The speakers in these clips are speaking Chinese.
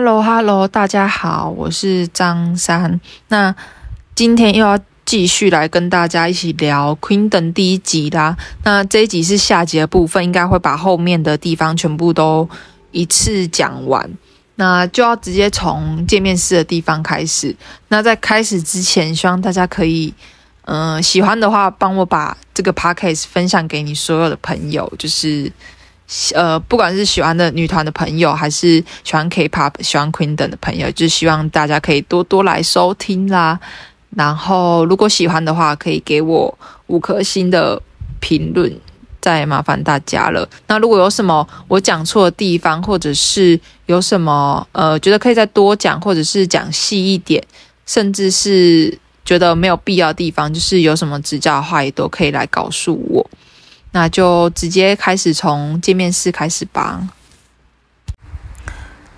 Hello，Hello，大家好，我是张三。那今天又要继续来跟大家一起聊《Queendom》第一集啦。那这一集是下集的部分，应该会把后面的地方全部都一次讲完。那就要直接从见面式的地方开始。那在开始之前，希望大家可以，嗯、喜欢的话，帮我把这个 podcast 分享给你所有的朋友，就是。呃，不管是喜欢的女团的朋友，还是喜欢 K-pop、喜欢 Queen 等的朋友，就希望大家可以多多来收听啦。然后，如果喜欢的话，可以给我五颗星的评论，再麻烦大家了。那如果有什么我讲错的地方，或者是有什么呃觉得可以再多讲，或者是讲细一点，甚至是觉得没有必要的地方，就是有什么指教的话，也都可以来告诉我。那就直接开始从见面式开始吧。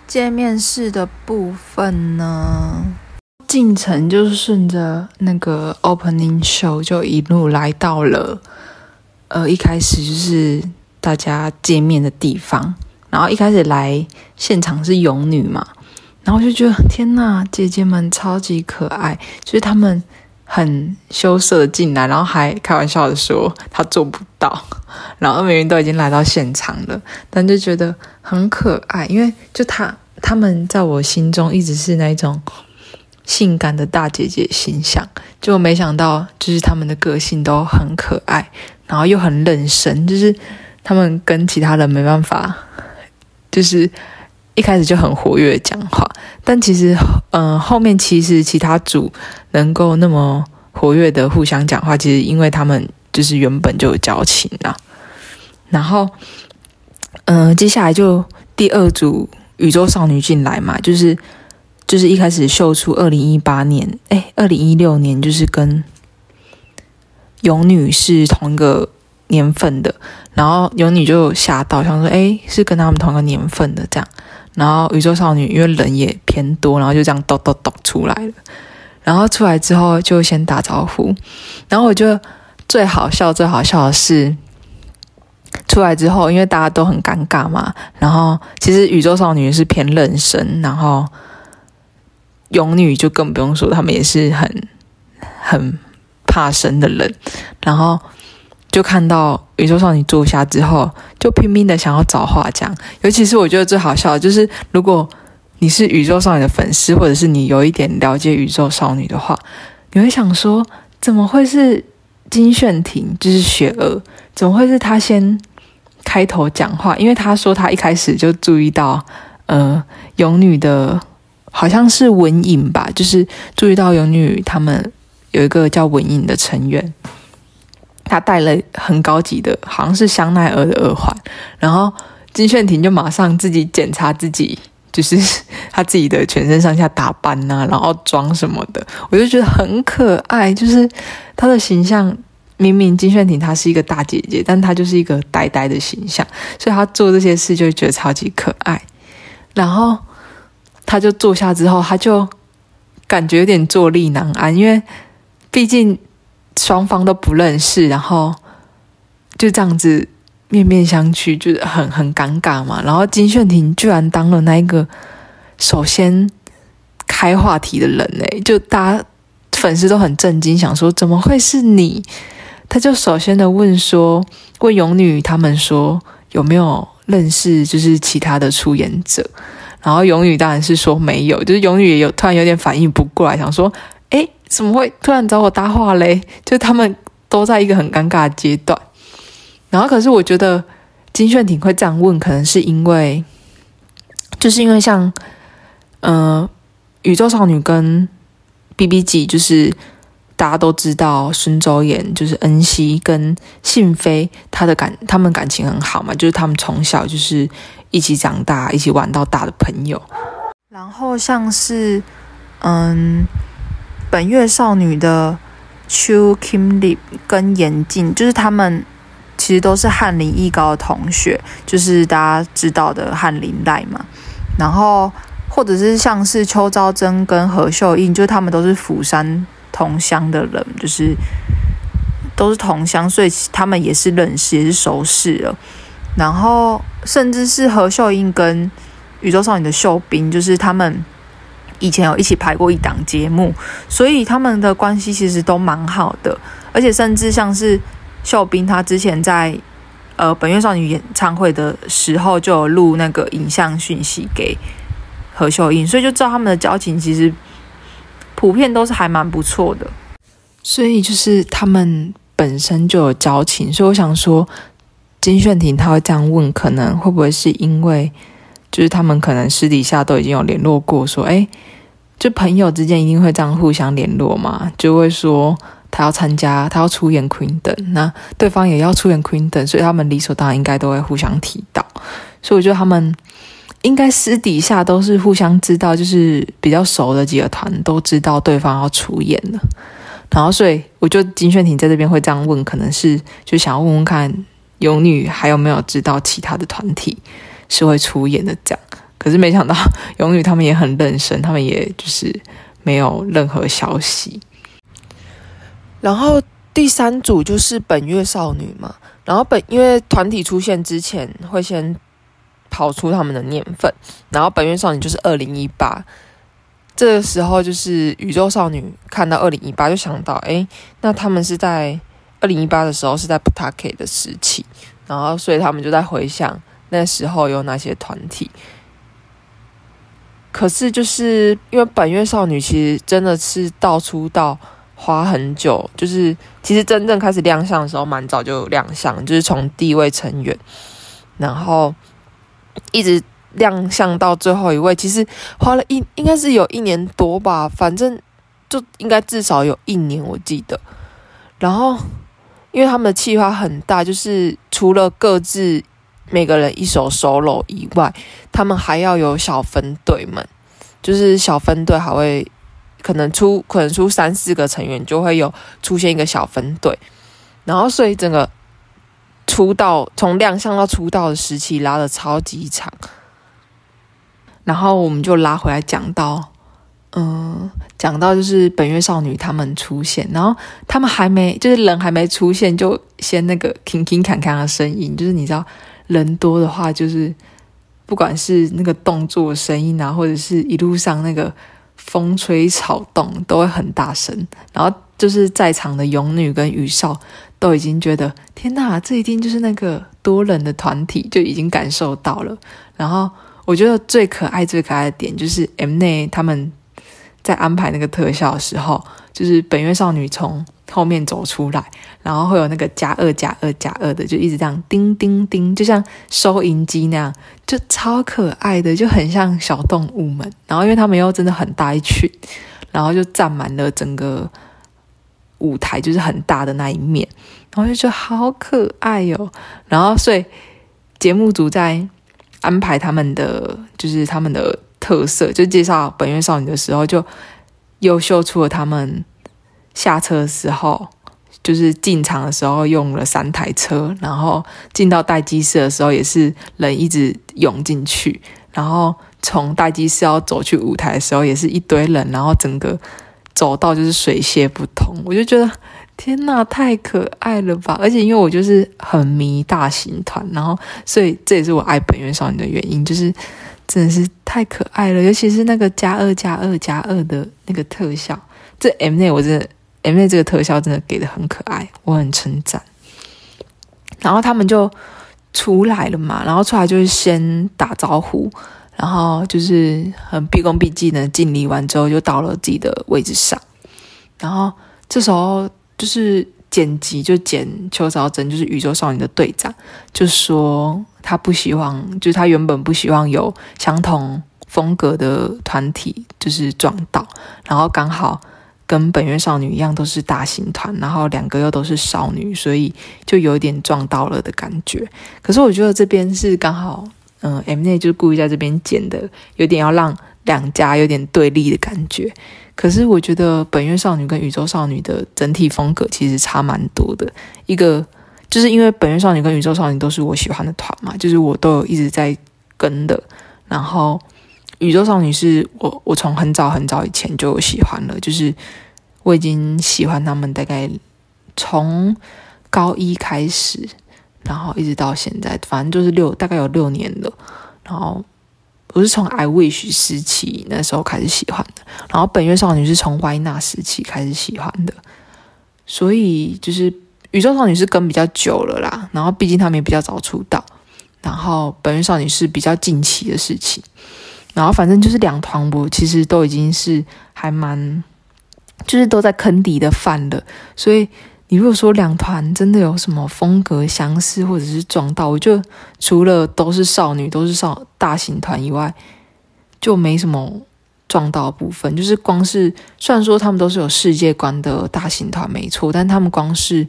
见面式的部分呢，进程就是顺着那个 opening show 就一路来到了，呃，一开始就是大家见面的地方。然后一开始来现场是勇女嘛，然后就觉得天呐，姐姐们超级可爱，就是她们。很羞涩的进来，然后还开玩笑的说他做不到，然后明明都已经来到现场了，但就觉得很可爱，因为就他他们在我心中一直是那种性感的大姐姐形象，就没想到就是他们的个性都很可爱，然后又很认生，就是他们跟其他人没办法，就是一开始就很活跃讲话，但其实嗯、后面其实其他组。能够那么活跃的互相讲话，其实因为他们就是原本就有交情啦。然后，嗯、接下来就第二组宇宙少女进来嘛，就是就是一开始秀出二零一八年，哎，二零一六年就是跟勇女是同一个年份的，然后勇女就吓到，想说，哎，是跟他们同一个年份的这样。然后宇宙少女因为人也偏多，然后就这样咚咚咚出来了。然后出来之后就先打招呼，然后我觉得最好笑、最好笑的是出来之后，因为大家都很尴尬嘛。然后其实宇宙少女是偏认生，然后勇女就更不用说，他们也是很很怕生的人。然后就看到宇宙少女坐下之后，就拼命的想要找话讲。尤其是我觉得最好笑的就是如果。你是宇宙少女的粉丝，或者是你有一点了解宇宙少女的话，你会想说，怎么会是金炫廷，就是雪儿，怎么会是他先开头讲话？因为他说他一开始就注意到，呃，勇女的好像是文颖吧，就是注意到勇女他们有一个叫文颖的成员，他戴了很高级的，好像是香奈儿的耳环，然后金炫廷就马上自己检查自己。就是 他自己的全身上下打扮呐、啊，然后妆什么的，我就觉得很可爱。就是他的形象，明明金炫廷她是一个大姐姐，但她就是一个呆呆的形象，所以她做这些事就觉得超级可爱。然后他就坐下之后，他就感觉有点坐立难安，因为毕竟双方都不认识，然后就这样子。面面相觑，就是很很尴尬嘛。然后金炫廷居然当了那一个首先开话题的人嘞，就大家粉丝都很震惊，想说怎么会是你？他就首先的问说，问勇女他们说有没有认识，就是其他的出演者。然后勇女当然是说没有，就是勇女也有突然有点反应不过来，想说，诶，怎么会突然找我搭话嘞？就他们都在一个很尴尬的阶段。然后，可是我觉得金炫廷会这样问，可能是因为，就是因为像，呃，宇宙少女跟 BBG，就是大家都知道孙周妍，就是恩熙跟信飞，他的感，他们感情很好嘛，就是他们从小就是一起长大，一起玩到大的朋友。然后像是，嗯，本月少女的邱 Kim Lip 跟严静，就是他们。其实都是翰林艺高的同学，就是大家知道的翰林赖嘛。然后或者是像是邱昭贞跟何秀英，就是他们都是釜山同乡的人，就是都是同乡，所以他们也是认识，也是熟识了。然后甚至是何秀英跟宇宙少女的秀彬，就是他们以前有一起拍过一档节目，所以他们的关系其实都蛮好的，而且甚至像是秀彬，他之前在呃本月少女演唱会的时候就有录那个影像讯息给何秀英，所以就知道他们的交情其实普遍都是还蛮不错的，所以就是他们本身就有交情，所以我想说金炫廷他会这样问，可能会不会是因为？就是他们可能私底下都已经有联络过，说，哎，就朋友之间一定会这样互相联络嘛，就会说他要参加，他要出演 Queen 等那对方也要出演 Queen 等所以他们理所当然应该都会互相提到，所以我觉得他们应该私底下都是互相知道，就是比较熟的几个团都知道对方要出演了，然后所以我觉得金炫廷在这边会这样问，可能是就想要问问看勇女还有没有知道其他的团体。是会出演的，这样，可是没想到 勇女他们也很认真，他们也就是没有任何消息。然后第三组就是本月少女嘛，然后本因为团体出现之前会先跑出他们的年份，然后本月少女就是二零一八，这个时候就是宇宙少女看到二零一八就想到，哎，那他们是在二零一八的时候是在 Ptyk 的时期，然后所以他们就在回想。那时候有哪些团体？可是就是因为本月少女其实真的是到出道花很久，就是其实真正开始亮相的时候蛮早就亮相，就是从第一位成员，然后一直亮相到最后一位，其实花了一应该是有一年多吧，反正就应该至少有一年我记得。然后因为他们的企划很大，就是除了各自。每个人一首 solo 以外，他们还要有小分队们，就是小分队还会可能出可能出三四个成员，就会有出现一个小分队，然后所以整个出道从亮相到出道的时期拉得超级长，然后我们就拉回来讲到，嗯，讲到就是本月少女他们出现，然后他们还没就是人还没出现，就先那个 king king 侃侃的声音，就是你知道。人多的话，就是不管是那个动作声音啊，或者是一路上那个风吹草动，都会很大声。然后就是在场的勇女跟宇少都已经觉得，天哪，这一定就是那个多人的团体，就已经感受到了。然后我觉得最可爱、最可爱的点就是 Mnet 他们在安排那个特效的时候，就是本月少女从。后面走出来，然后会有那个加二加二加二的，就一直这样叮叮叮，就像收银机那样，就超可爱的，就很像小动物们。然后因为他们又真的很大一群，然后就占满了整个舞台，就是很大的那一面，然后就觉得好可爱哟、哦。然后所以节目组在安排他们的就是他们的特色，就介绍本月少女的时候，就又秀出了他们。下车的时候，就是进场的时候用了三台车，然后进到待机室的时候也是人一直涌进去，然后从待机室要走去舞台的时候也是一堆人，然后整个走道就是水泄不通。我就觉得天呐，太可爱了吧！而且因为我就是很迷大型团，然后所以这也是我爱本源少女的原因，就是真的是太可爱了，尤其是那个加二加二加二的那个特效，这 M N 我真的。因为这个特效真的给的很可爱，我很称赞。然后他们就出来了嘛，然后出来就是先打招呼，然后就是很毕恭毕敬的敬礼完之后，就到了自己的位置上。然后这时候就是剪辑，就剪邱昭真，就是宇宙少女的队长，就说他不希望，就是他原本不希望有相同风格的团体就是撞到，然后刚好。跟本月少女一样，都是大型团，然后两个又都是少女，所以就有点撞到了的感觉。可是我觉得这边是刚好，嗯，Mnet 就故意在这边剪的，有点要让两家有点对立的感觉。可是我觉得本月少女跟宇宙少女的整体风格其实差蛮多的。一个就是因为本月少女跟宇宙少女都是我喜欢的团嘛，就是我都有一直在跟的，然后。宇宙少女是我，我从很早很早以前就喜欢了，就是我已经喜欢他们大概从高一开始，然后一直到现在，反正就是六，大概有六年了。然后我是从 I Wish 时期那时候开始喜欢的，然后本月少女是从 Why Not 时期开始喜欢的，所以就是宇宙少女是跟比较久了啦，然后毕竟他们也比较早出道，然后本月少女是比较近期的事情，然后反正就是两团我其实都已经是还蛮，就是都在坑底的饭了，所以。你如果说两团真的有什么风格相似或者是撞到，我就除了都是少女都是少大型团以外，就没什么撞到部分。就是光是虽然说他们都是有世界观的大型团没错，但他们光是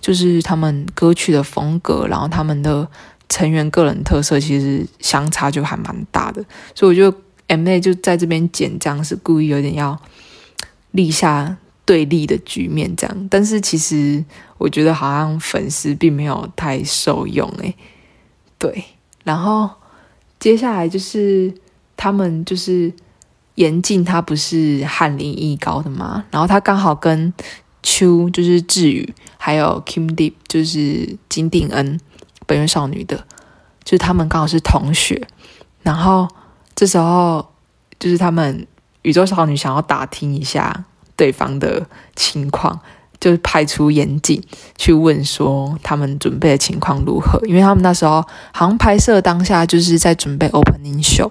就是他们歌曲的风格，然后他们的成员个人特色其实相差就还蛮大的。所以我觉得 M.A 就在这边剪这样是故意有点要立下。对立的局面这样，但是其实我觉得好像粉丝并没有太受用诶。对，然后接下来就是他们就是严禁，他不是翰林艺高的嘛，然后他刚好跟秋就是智宇，还有 Kim Deep 就是金定恩本月少女的，就是他们刚好是同学，然后这时候就是他们宇宙少女想要打听一下。对方的情况，就是派出严谨去问说他们准备的情况如何，因为他们那时候好像拍摄当下就是在准备 opening show，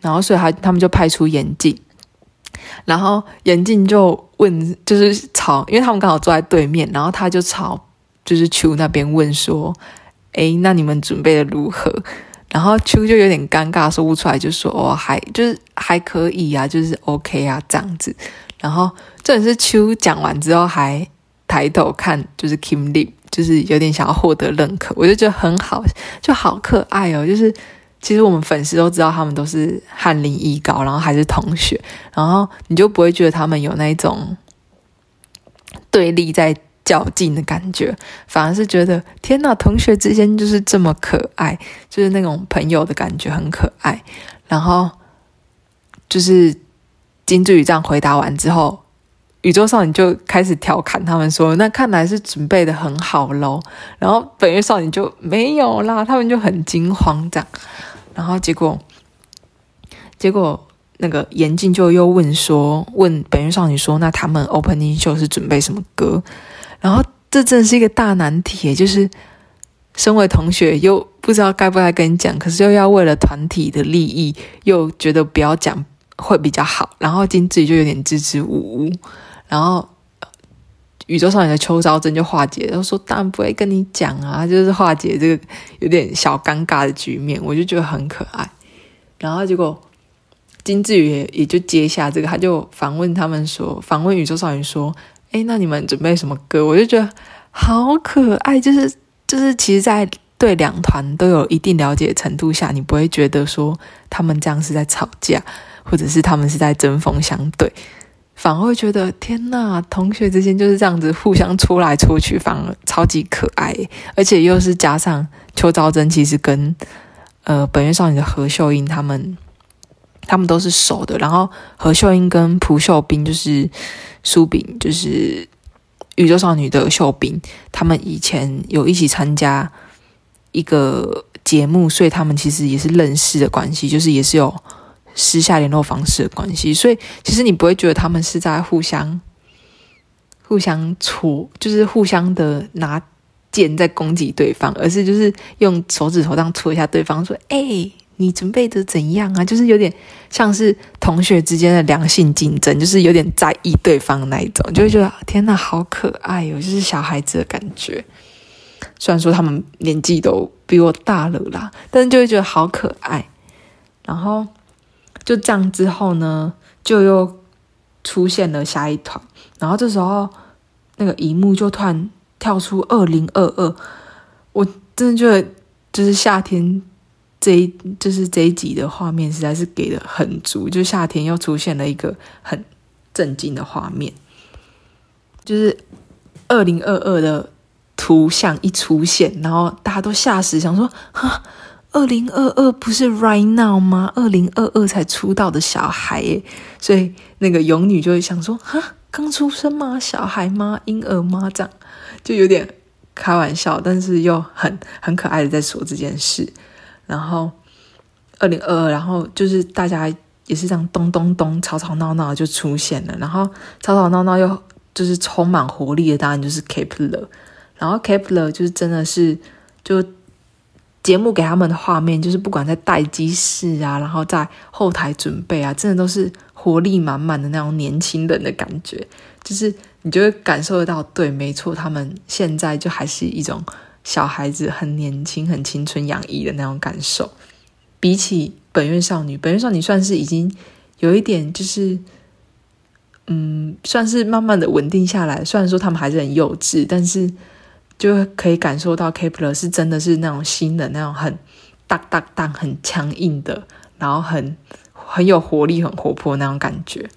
然后所以他他们就派出严谨，然后严谨就问，就是朝，因为他们刚好坐在对面，然后他就朝就是秋那边问说，诶，那你们准备的如何？然后秋就有点尴尬，说不出来，就说哦，还就是还可以啊，就是 OK 啊这样子。然后，这也是秋讲完之后还抬头看，就是 Kim Lee，就是有点想要获得认可，我就觉得很好，就好可爱哦。就是其实我们粉丝都知道他们都是翰林艺高，然后还是同学，然后你就不会觉得他们有那种对立在较劲的感觉，反而是觉得天呐，同学之间就是这么可爱，就是那种朋友的感觉很可爱。然后就是。金智宇这样回答完之后，宇宙少女就开始调侃他们说：“那看来是准备的很好喽。”然后本月少女就没有啦，他们就很惊慌这样。然后结果，结果那个严静就又问说：“问本月少女说，那他们 opening 秀是准备什么歌？”然后这真的是一个大难题，就是身为同学又不知道该不该跟你讲，可是又要为了团体的利益，又觉得不要讲。会比较好，然后金智宇就有点支支吾吾，然后宇宙少女的邱昭真就化解，然后说当然不会跟你讲啊，就是化解这个有点小尴尬的局面，我就觉得很可爱。然后结果金智宇也也就接下这个，他就反问他们说，反问宇宙少女说，诶，那你们准备什么歌？我就觉得好可爱，就是就是其实，在对两团都有一定了解程度下，你不会觉得说他们这样是在吵架。或者是他们是在针锋相对，反而会觉得天呐，同学之间就是这样子互相戳来戳去，反而超级可爱，而且又是加上邱昭真，其实跟呃本月少女的何秀英他们，他们都是熟的。然后何秀英跟朴秀彬就是苏炳，就是宇宙少女的秀彬，他们以前有一起参加一个节目，所以他们其实也是认识的关系，就是也是有。私下联络方式的关系，所以其实你不会觉得他们是在互相、互相戳，就是互相的拿剑在攻击对方，而是就是用手指头这样戳一下对方，说：“哎、你准备的怎样啊？”就是有点像是同学之间的良性竞争，就是有点在意对方那一种，就会觉得天哪，好可爱哦，就是小孩子的感觉。虽然说他们年纪都比我大了啦，但是就会觉得好可爱，然后。就这样之后呢，就又出现了下一团，然后这时候那个荧幕就突然跳出二零二二，我真的觉得就是夏天这一就是这一集的画面实在是给的很足，就夏天又出现了一个很震惊的画面，就是二零二二的图像一出现，然后大家都吓死，想说哈。二零二二不是 right now 吗？二零二二才出道的小孩耶，所以那个勇女就会想说：哈，刚出生吗？小孩吗？婴儿吗？这样就有点开玩笑，但是又很很可爱的在说这件事。然后二零二二，然后就是大家也是这样咚咚咚吵吵闹闹就出现了，然后吵吵闹闹又就是充满活力的，当然就是 Kepler，然后 Kepler 就是真的是就节目给他们的画面，就是不管在待机室啊，然后在后台准备啊，真的都是活力满满的那种年轻人的感觉，就是你就会感受得到，对，没错，他们现在就还是一种小孩子，很年轻、很青春洋溢的那种感受。比起本月少女，本月少女算是已经有一点，就是嗯，算是慢慢的稳定下来。虽然说他们还是很幼稚，但是就可以感受到 Kepler 是真的是那种新的那种很大大大很强硬的，然后很很有活力、很活泼那种感觉。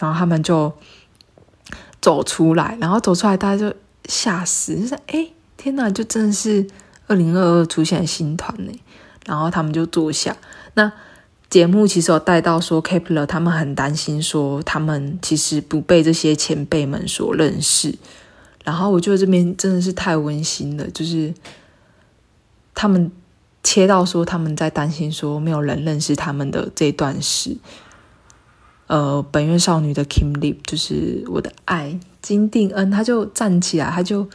然后他们就走出来，然后走出来，大家就吓死，就是哎，天哪，就真的是二零二二出现的新团呢。然后他们就坐下。那节目其实有带到说，Kepler 他们很担心，说他们其实不被这些前辈们所认识。然后我觉得这边真的是太温馨了，就是他们切到说他们在担心说没有人认识他们的这段时。呃，本月少女的 Kim Lip 就是我的爱金定恩，他就站起来，他就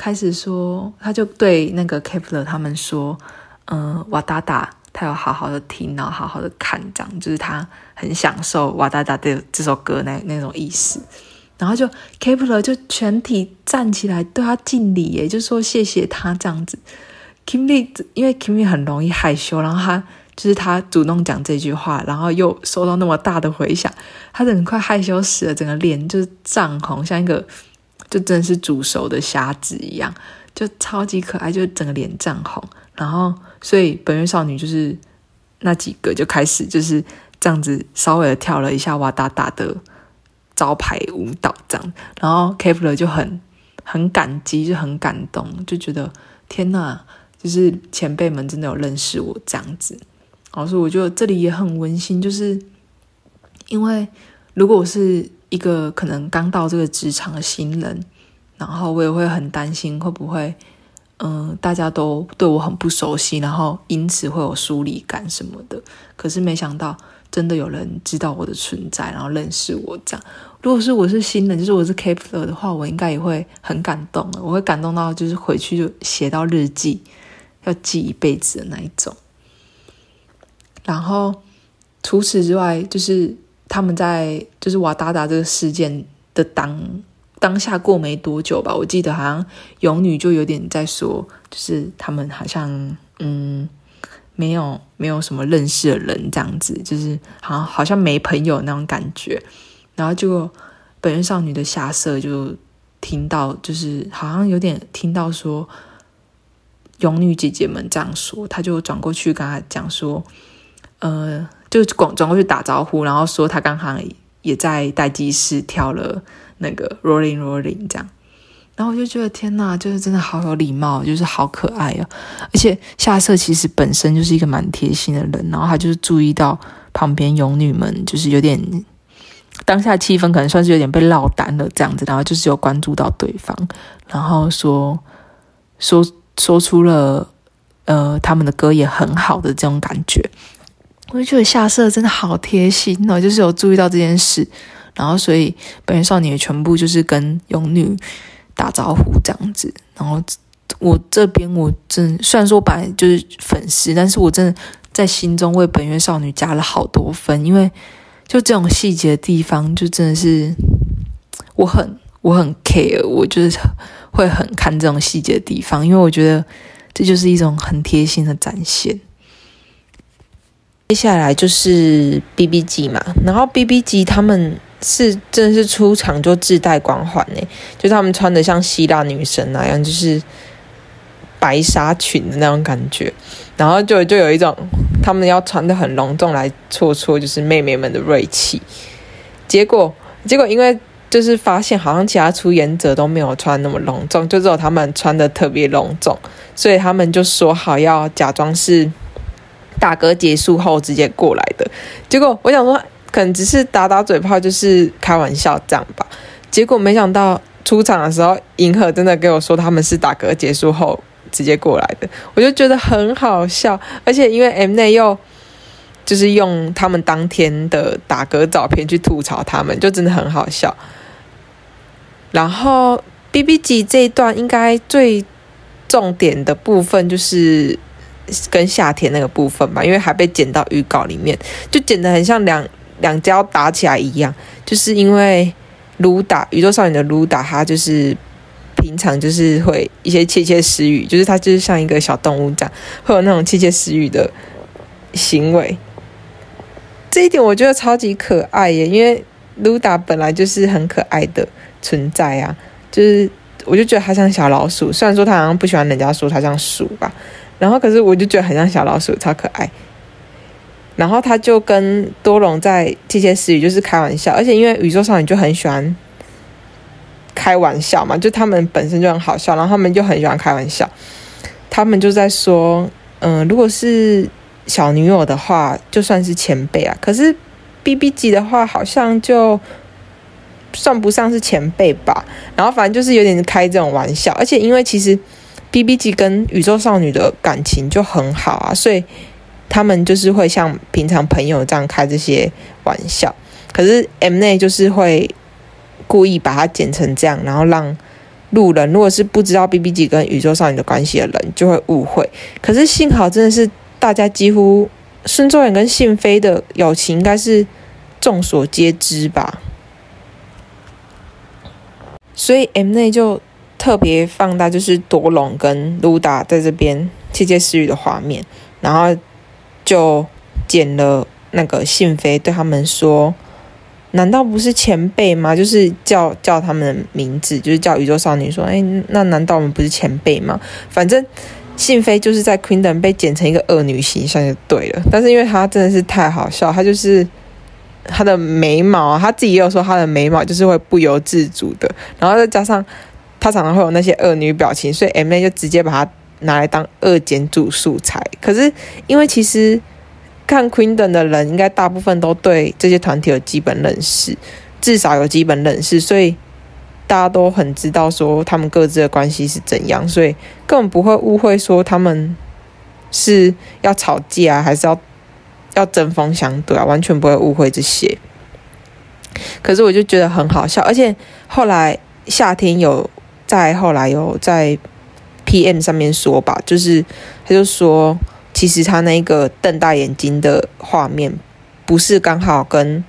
开始说，他就对那个 Kepler 他们说。嗯，瓦达达他有好好的听，然后好好的看，这样就是他很享受瓦达达的这首歌那那种意思。然后就 Kepler 就全体站起来对他敬礼，耶，就是说谢谢他这样子。Kim Lee 因为 Kim Lee 很容易害羞，然后他就是他主动讲这句话，然后又收到那么大的回响，他很快害羞死了，整个脸就是涨红，像一个就真的是煮熟的虾子一样，就超级可爱，就整个脸涨红，然后。所以本月少女就是那几个就开始就是这样子稍微的跳了一下哇哒哒的招牌舞蹈这样，然后 Kep1er 就很很感激，就很感动，就觉得天呐，就是前辈们真的有认识我这样子。然后所以我觉得这里也很温馨，就是因为如果我是一个可能刚到这个职场的新人，然后我也会很担心会不会。嗯，大家都对我很不熟悉，然后因此会有疏离感什么的。可是没想到，真的有人知道我的存在，然后认识我这样。如果是我是新人，就是我是 Kep1er 的话，我应该也会很感动，我会感动到就是回去就写到日记，要记一辈子的那一种。然后除此之外，就是他们在就是瓦达达这个事件的当。当下过没多久吧，我记得好像勇女就有点在说，就是他们好像嗯没有没有什么认识的人这样子，就是好像好像没朋友那种感觉。然后就本月少女的夏色就听到，就是好像有点听到说勇女姐姐们这样说，她就转过去跟她讲说，呃，就转转过去打招呼，然后说他刚好也在待机室跳了。那个 rolling rolling 这样，然后我就觉得天呐，就是真的好有礼貌，就是好可爱哦。而且夏色其实本身就是一个蛮贴心的人，然后他就是注意到旁边勇女们就是有点当下气氛可能算是有点被落单了这样子，然后就是有关注到对方，然后说说说出了呃他们的歌也很好的这种感觉，我就觉得夏色真的好贴心哦，就是有注意到这件事。然后，所以本月少女也全部就是跟勇女打招呼这样子。然后我这边我真虽然说本来就是粉丝，但是我真的在心中为本月少女加了好多分，因为就这种细节的地方，就真的是我很我很 care，我就是会很看这种细节的地方，因为我觉得这就是一种很贴心的展现。接下来就是 BBG 嘛，然后 BBG 他们。是，真的是出场就自带光环呢，就是他们穿的像希腊女神那样，就是白纱裙的那种感觉，然后就就有一种他们要穿的很隆重来挫挫就是妹妹们的锐气。结果结果因为就是发现好像其他出演者都没有穿那么隆重，就只有他们穿的特别隆重，所以他们就说好要假装是打嗝结束后直接过来的。结果我想说。可能只是打打嘴炮，就是开玩笑这样吧。结果没想到出场的时候，银河真的跟我说他们是打嗝结束后直接过来的，我就觉得很好笑。而且因为 M 内又就是用他们当天的打嗝照片去吐槽他们，就真的很好笑。然后 BBG 这一段应该最重点的部分就是跟夏天那个部分吧，因为还被剪到预告里面，就剪得很像两两家打起来一样，就是因为卢达宇宙少女的卢达，他就是。平常就是会一些窃窃私语，就是他就是像一个小动物这样，会有那种窃窃私语的行为。这一点我觉得超级可爱耶，因为卢达本来就是很可爱的存在啊，就是我就觉得他像小老鼠，虽然说他好像不喜欢人家说他像鼠吧，然后可是我就觉得很像小老鼠，超可爱。然后他就跟多隆在窃窃私语，就是开玩笑，而且因为宇宙少女就很喜欢。开玩笑嘛，就他们本身就很好笑，然后他们就很喜欢开玩笑。他们就在说，嗯、如果是小女友的话，就算是前辈啊。可是 BB 级的话，好像就算不上是前辈吧。然后反正就是有点开这种玩笑，而且因为其实 B B G 跟宇宙少女的感情就很好啊，所以他们就是会像平常朋友这样开这些玩笑。可是 M 内就是会。故意把它剪成这样，然后让路人如果是不知道 BBG 跟宇宙少女的关系的人就会误会。可是幸好真的是大家几乎孙周远跟信飞的友情应该是众所皆知吧。所以 M 内就特别放大就是多隆跟卢达在这边窃窃私语的画面，然后就剪了那个信飞对他们说。难道不是前辈吗？就是叫叫他们的名字，就是叫宇宙少女说：“哎，那难道我们不是前辈吗？”反正信飞就是在 queen 被剪成一个恶女形象就对了。但是因为她真的是太好笑，她就是她的眉毛，她自己也有说她的眉毛就是会不由自主的，然后再加上她常常会有那些恶女表情，所以 M A 就直接把它拿来当二剪组素材。可是因为其实。看 Queendom 的人，应该大部分都对这些团体有基本认识，至少有基本认识，所以大家都很知道说他们各自的关系是怎样，所以根本不会误会说他们是要吵架啊还是要要针锋相对啊，完全不会误会这些。可是我就觉得很好笑，而且后来夏天有在后来有在 PM 上面说吧，就是他就说。其实他那个瞪大眼睛的画面，不是刚好跟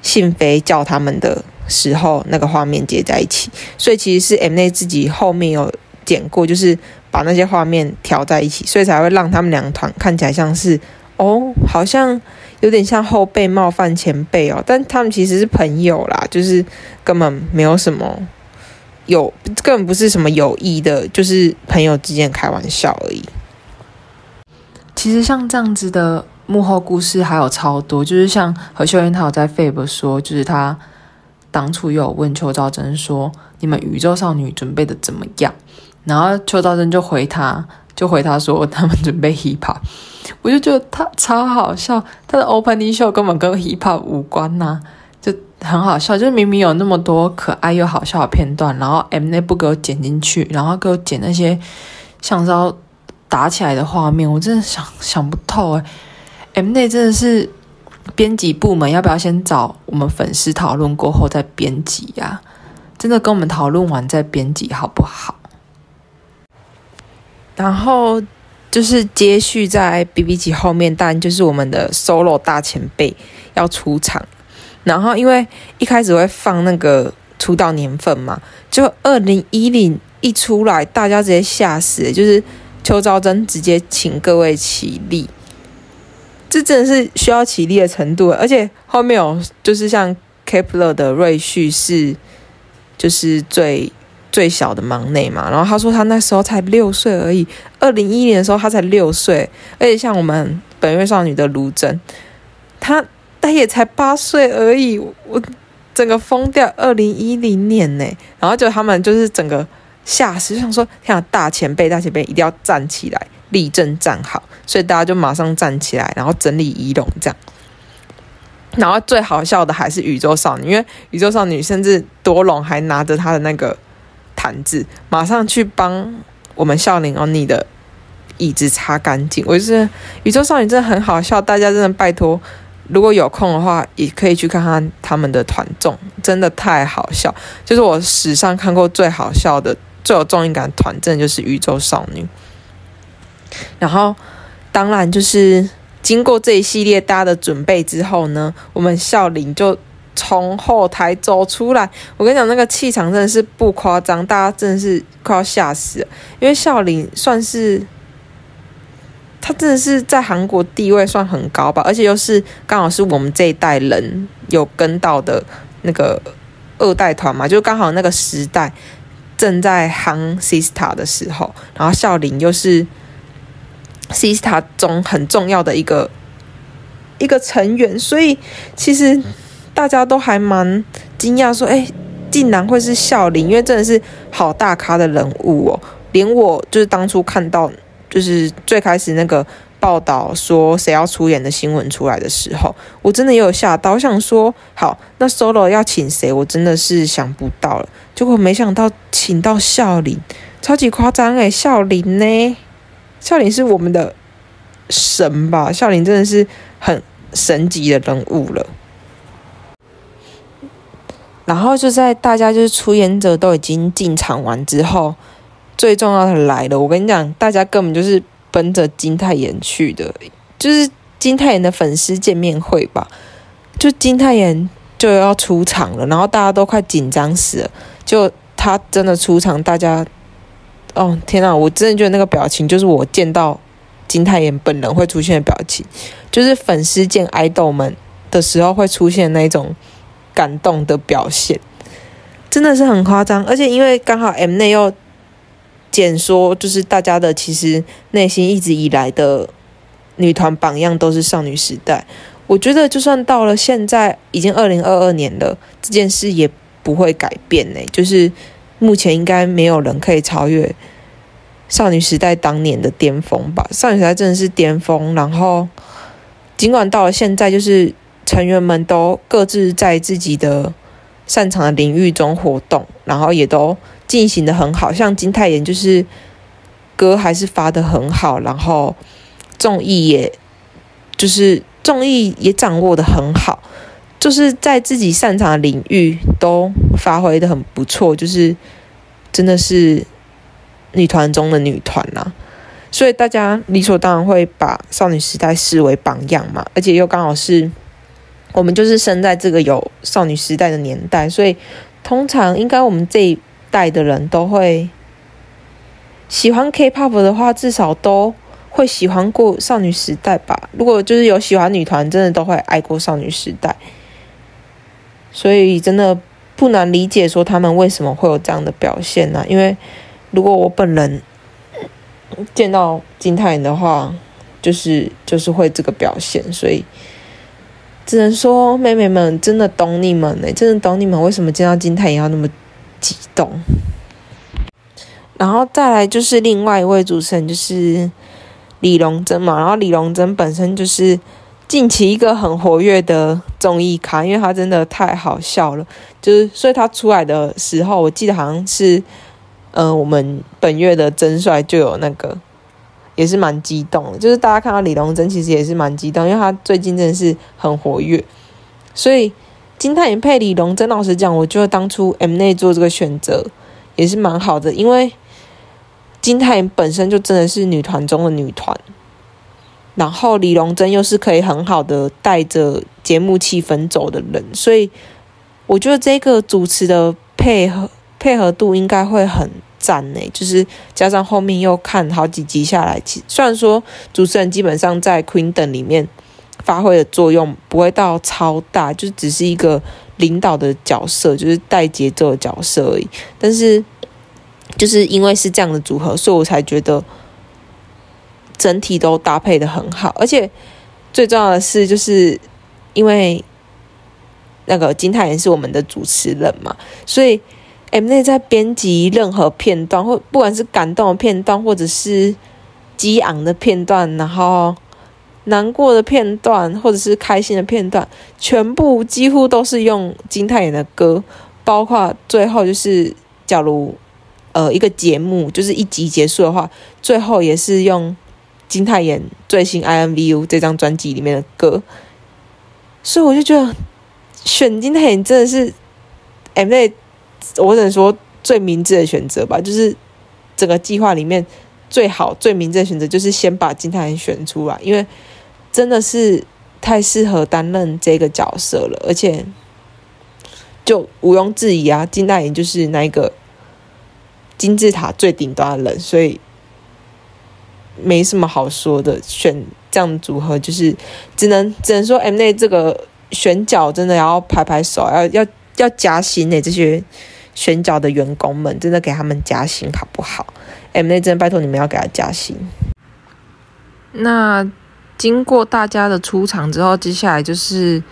信飞叫他们的时候那个画面接在一起，所以其实是 M 内自己后面有剪过，就是把那些画面调在一起，所以才会让他们两团看起来像是哦，好像有点像后辈冒犯前辈哦，但他们其实是朋友啦，就是根本没有什么有，根本不是什么有意的，就是朋友之间开玩笑而已。其实像这样子的幕后故事还有超多，就是像何秀英她有在 f a b 说，就是她当初有问邱兆珍说：“你们宇宙少女准备的怎么样？”然后邱兆珍就回他，就回他说：“他们准备 hip hop。”我就觉得他超好笑，他的 opening show 根本跟 hip hop 无关呐、很好笑。就是明明有那么多可爱又好笑的片段，然后 M 内不给我剪进去，然后给我剪那些像是。打起来的画面，我真的想想不透哎。M 内真的是编辑部门，要不要先找我们粉丝讨论过后再编辑呀？真的跟我们讨论完再编辑好不好？然后就是接续在 BB 级后面，但就是我们的 solo 大前辈要出场。然后因为一开始会放那个出道年份嘛，就二零一零一出来，大家直接吓死，就是。邱昭真直接请各位起立，这真的是需要起立的程度。而且后面有就是像 Kepler 的瑞旭是就是最最小的忙内嘛，然后他说他那时候才六岁而已，二零一一年的时候他才六岁，而且像我们本月少女的卢真，他他也才八岁而已，我整个疯掉。二零一零年呢，然后就他们就是整个。吓死！就想说，天啊，大前辈，大前辈一定要站起来，立正站好。所以大家就马上站起来，然后整理仪容，这样。然后最好笑的还是宇宙少女，因为宇宙少女甚至多隆还拿着她的那个毯子，马上去帮我们笑林欧尼的椅子擦干净。我就是宇宙少女真的很好笑，大家真的拜托，如果有空的话，也可以去看看他们的团综，真的太好笑，就是我史上看过最好笑的、最有综艺感团，综就是宇宙少女。然后，当然就是经过这一系列大家的准备之后呢，我们孝琳就从后台走出来。我跟你讲，那个气场真的是不夸张，大家真的是快要吓死了。因为孝琳算是，他真的是在韩国地位算很高吧，而且又是刚好是我们这一代人有跟到的那个二代团嘛，就刚好那个时代正在夯 Sista 的时候，然后孝琳又是。Sista 中很重要的一个一个成员，所以其实大家都还蛮惊讶，说：“哎，竟然会是孝琳，因为真的是好大咖的人物哦！连我就是当初看到，就是最开始那个报道说谁要出演的新闻出来的时候，我真的也有吓到。我想说，好，那 solo 要请谁？我真的是想不到了。结果没想到请到孝林，超级夸张哎！孝林呢？孝林是我们的神吧？孝林真的是很神级的人物了。然后就在大家就是出演者都已经进场完之后，最重要的来了。我跟你讲，大家根本就是奔着金泰妍去的，就是金泰妍的粉丝见面会吧。就金泰妍就要出场了，然后大家都快紧张死了。就他真的出场，大家。哦天呐，我真的觉得那个表情就是我见到金泰妍本人会出现的表情，就是粉丝见爱豆们的时候会出现那种感动的表现，真的是很夸张。而且因为刚好 Mnet 又简说，就是大家的其实内心一直以来的女团榜样都是少女时代，我觉得就算到了现在已经二零二二年了，这件事也不会改变呢，就是。目前应该没有人可以超越少女时代当年的巅峰吧？少女时代真的是巅峰。然后，尽管到了现在，就是成员们都各自在自己的擅长的领域中活动，然后也都进行得很好。像金泰妍，就是歌还是发得很好，然后综艺也，就是综艺也掌握得很好。就是在自己擅长的领域都发挥得很不错，就是真的是女团中的女团啦，所以大家理所当然会把少女时代视为榜样嘛，而且又刚好是我们就是生在这个有少女时代的年代，所以通常应该我们这代的人都会喜欢 K-pop 的话，至少都会喜欢过少女时代吧。如果就是有喜欢女团，真的都会爱过少女时代。所以真的不难理解，说他们为什么会有这样的表现呢、因为如果我本人见到金泰妍的话，就是就是会这个表现，所以只能说妹妹们真的懂你们呢、真的懂你们为什么见到金泰妍要那么激动。然后再来就是另外一位主持人，就是李龙珍嘛，然后李龙珍本身就是。近期一个很活跃的综艺咖，因为他真的太好笑了，就是所以他出来的时候，我记得好像是，呃，我们本月的真帅就有那个，也是蛮激动的，就是大家看到李龙珍其实也是蛮激动，因为他最近真的是很活跃，所以金泰妍配李龙珍，老实讲，我觉得当初 M N 做这个选择也是蛮好的，因为金泰妍本身就真的是女团中的女团。然后李龙珍又是可以很好的带着节目气氛走的人，所以我觉得这个主持的配合配合度应该会很赞呢。就是加上后面又看好几集下来，其虽然说主持人基本上在 Queen 等里面发挥的作用不会到超大，就只是一个领导的角色，就是带节奏的角色而已。但是就是因为是这样的组合，所以我才觉得。整体都搭配的很好，而且最重要的是，就是因为那个金泰妍是我们的主持人嘛，所以 M N 在编辑任何片段，或不管是感动的片段，或者是激昂的片段，然后难过的片段，或者是开心的片段，全部几乎都是用金泰妍的歌，包括最后就是假如呃一个节目就是一集结束的话，最后也是用。金泰妍最新《I N V U》这张专辑里面的歌，所以我就觉得选金泰妍真的是 Mnet，我只能说最明智的选择吧。就是整个计划里面最好、最明智的选择，就是先把金泰妍选出来，因为真的是太适合担任这个角色了，而且就毋庸置疑啊，金泰妍就是那一个金字塔最顶端的人，所以。没什么好说的，选这样组合就是只能只能说 M A 这个选角真的要拍拍手，要要要加薪呢。这些选角的员工们真的给他们加薪好不好？M A 真的拜托你们要给他加薪。那经过大家的出场之后，接下来就是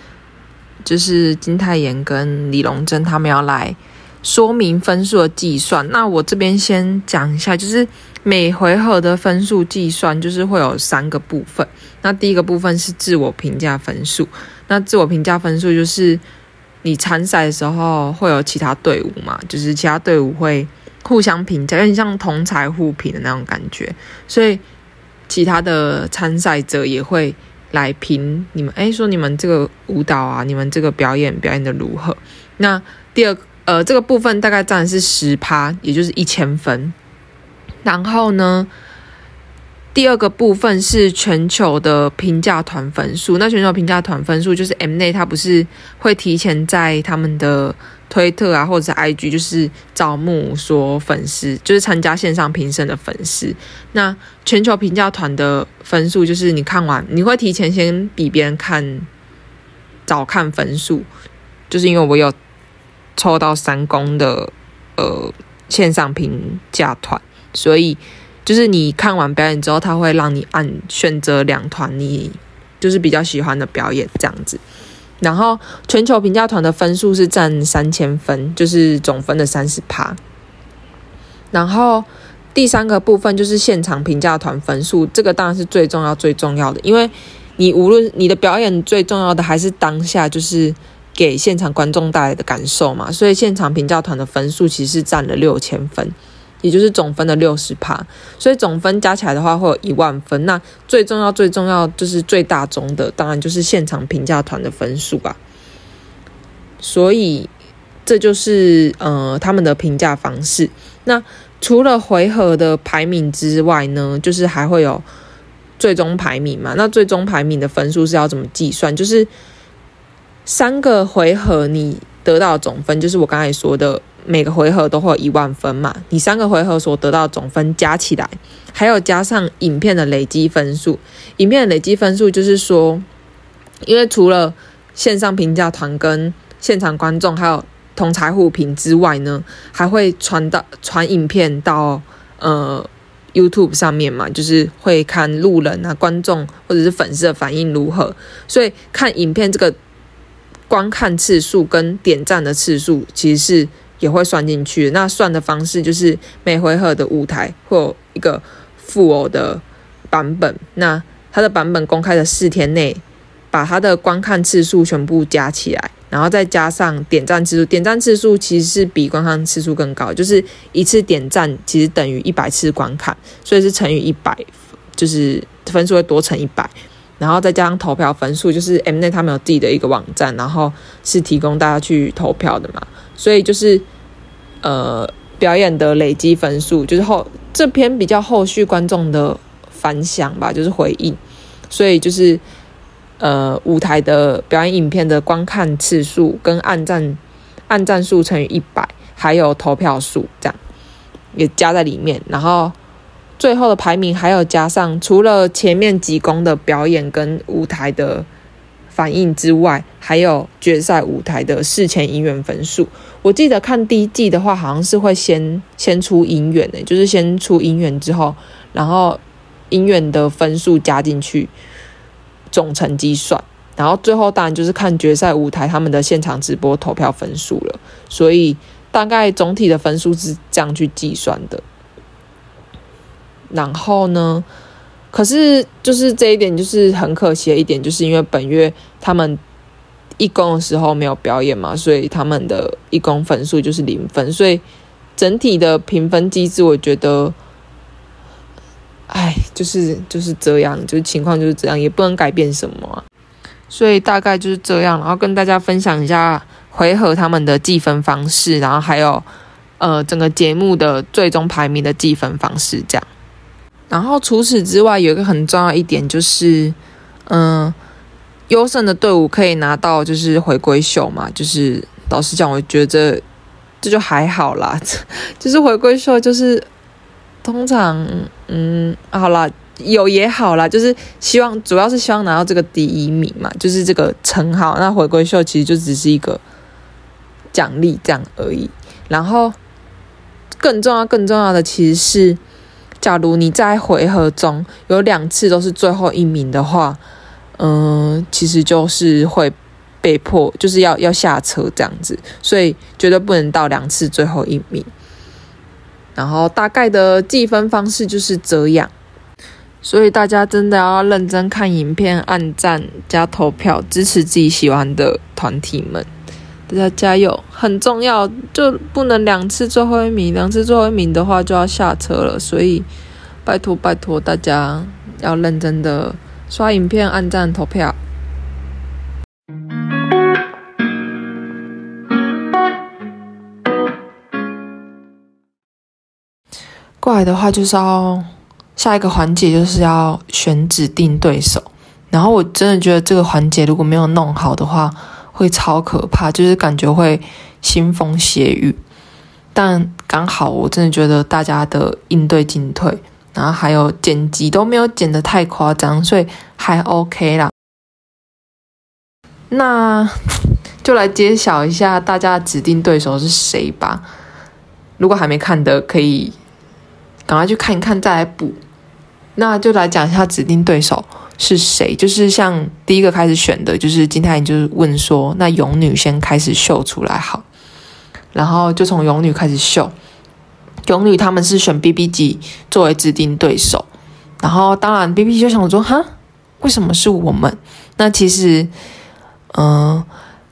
就是金泰妍跟李龙珍他们要来说明分数的计算。那我这边先讲一下，就是。每回合的分数计算就是会有三个部分。那第一个部分是自我评价分数。那自我评价分数就是你参赛的时候会有其他队伍嘛，就是其他队伍会互相评价，有点像同台互评的那种感觉。所以其他的参赛者也会来评你们，诶，说你们这个舞蹈啊，你们这个表演表演的如何？那第二呃这个部分大概占的是十趴，也就是一千分。然后呢，第二个部分是全球的评价团分数。那全球评价团分数就是 Mnet，它不是会提前在他们的推特啊，或者是 IG，就是招募说粉丝，就是参加线上评审的粉丝。那全球评价团的分数就是你看完，你会提前先比别人看，早看分数，就是因为我有抽到三公的呃线上评价团。所以，就是你看完表演之后，他会让你按选择两团你就是比较喜欢的表演这样子。然后，全球评价团的分数是占三千分，就是总分的三十趴。然后，第三个部分就是现场评价团分数，这个当然是最重要、最重要的，因为你无论你的表演最重要的还是当下就是给现场观众带来的感受嘛，所以现场评价团的分数其实是占了六千分。也就是总分的六十趴，所以总分加起来的话会有一万分。那最重要、最重要就是最大宗的，当然就是现场评价团的分数吧。所以这就是呃他们的评价方式。那除了回合的排名之外呢，就是还会有最终排名嘛。那最终排名的分数是要怎么计算？就是三个回合你得到总分，就是我刚才说的。每个回合都会有一万分嘛，你三个回合所得到总分加起来，还有加上影片的累积分数。影片的累积分数就是说，因为除了线上评价团跟现场观众还有同侪互评之外呢，还会传到传影片到呃 YouTube 上面嘛，就是会看路人啊、观众或者是粉丝的反应如何，所以看影片这个观看次数跟点赞的次数其实是。也会算进去，那算的方式就是每回合的舞台会有一个富偶的版本，那它的版本公开的四天内，把它的观看次数全部加起来，然后再加上点赞次数，点赞次数其实是比观看次数更高，就是一次点赞其实等于一百次观看，所以是乘以一百，就是分数会多乘一百，然后再加上投票分数，就是 M 奈他们有自己的一个网站，然后是提供大家去投票的嘛。所以就是，呃，表演的累积分数，就是后这篇比较后续观众的反响吧，就是回应。所以就是，呃，舞台的表演影片的观看次数跟按赞按赞数乘以一百，还有投票数这样也加在里面。然后最后的排名还有加上，除了前面几公的表演跟舞台的。反应之外，还有决赛舞台的事前音源分数。我记得看第一季的话，好像是会先先出音源诶，就是先出音源之后，然后音源的分数加进去，总成绩算，然后最后当然就是看决赛舞台他们的现场直播投票分数了。所以大概总体的分数是这样去计算的。然后呢？可是，就是这一点，就是很可惜的一点，就是因为本月他们义工的时候没有表演嘛，所以他们的一工分数就是零分，所以整体的评分机制，我觉得哎，就是就是这样，就是情况就是这样，也不能改变什么。所以大概就是这样，然后跟大家分享一下回合他们的计分方式，然后还有呃整个节目的最终排名的计分方式这样。然后除此之外，有一个很重要一点就是，嗯，优胜的队伍可以拿到就是回归秀嘛，就是老实讲，我觉得这，就还好啦，就是回归秀就是通常嗯好啦。有也好啦，就是希望主要是希望拿到这个第一名嘛，就是这个称号。那回归秀其实就只是一个奖励这样而已。然后更重要、更重要的其实是，假如你在回合中有两次都是最后一名的话，嗯、其实就是会被迫就是要要下车这样子，所以绝对不能到两次最后一名。然后大概的计分方式就是这样。所以大家真的要认真看影片，按赞加投票，支持自己喜欢的团体们。大家加油，很重要，就不能两次最后一名，两次最后一名的话就要下车了。所以拜托拜托大家要认真的刷影片、按赞、投票。过来的话就是要。下一个环节就是要选指定对手，然后我真的觉得这个环节如果没有弄好的话，会超可怕，就是感觉会腥风血雨。但刚好我真的觉得大家的应对进退，然后还有剪辑都没有剪得太夸张，所以还 OK 啦。那就来揭晓一下大家指定对手是谁吧。如果还没看的，可以赶快去看一看，再来补。那就来讲一下指定对手是谁，就是像第一个开始选的，就是金泰妍就是问说，那勇女先开始秀出来好，然后就从勇女开始秀，勇女他们是选 BB 机作为指定对手，然后当然 BB 就想说，哈，为什么是我们？那其实，嗯、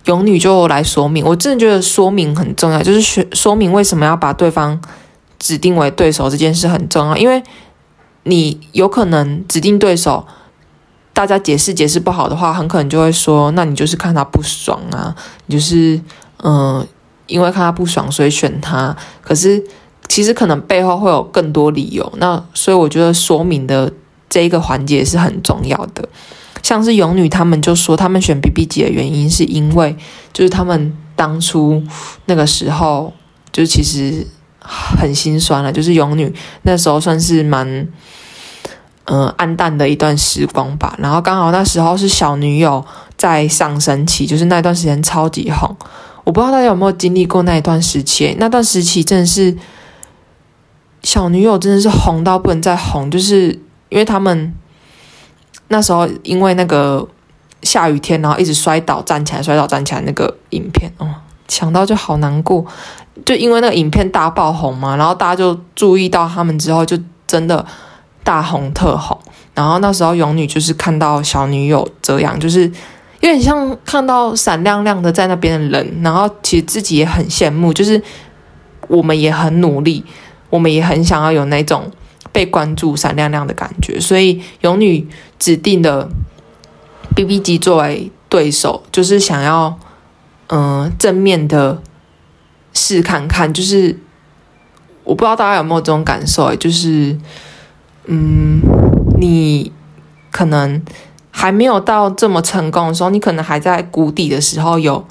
勇女就来说明，我真的觉得说明很重要，就是说说明为什么要把对方指定为对手这件事很重要，因为。你有可能指定对手，大家解释解释不好的话，很可能就会说，那你就是看他不爽啊，你就是嗯、因为看他不爽所以选他。可是其实可能背后会有更多理由。那所以我觉得说明的这一个环节是很重要的。像是勇女他们就说，他们选 BB 机的原因是因为就是他们当初那个时候就其实很心酸了，就是勇女那时候算是蛮。嗯，暗淡的一段时光吧。然后刚好那时候是小女友在上升期，就是那段时间超级红。我不知道大家有没有经历过那一段时期？那段时期真的是小女友真的是红到不能再红，就是因为他们那时候因为那个下雨天，然后一直摔倒站起来，摔倒站起来那个影片，哦，想到就好难过。就因为那个影片大爆红嘛，然后大家就注意到他们之后，就真的。大红特红，然后那时候勇女就是看到小女友这样，就是有点像看到闪亮亮的在那边的人，然后其实自己也很羡慕，就是我们也很努力，我们也很想要有那种被关注、闪亮亮的感觉，所以勇女指定的 BB 机作为对手，就是想要嗯、正面的试看看，就是我不知道大家有没有这种感受，就是。嗯，你可能还没有到这么成功的时候，你可能还在谷底的时候，有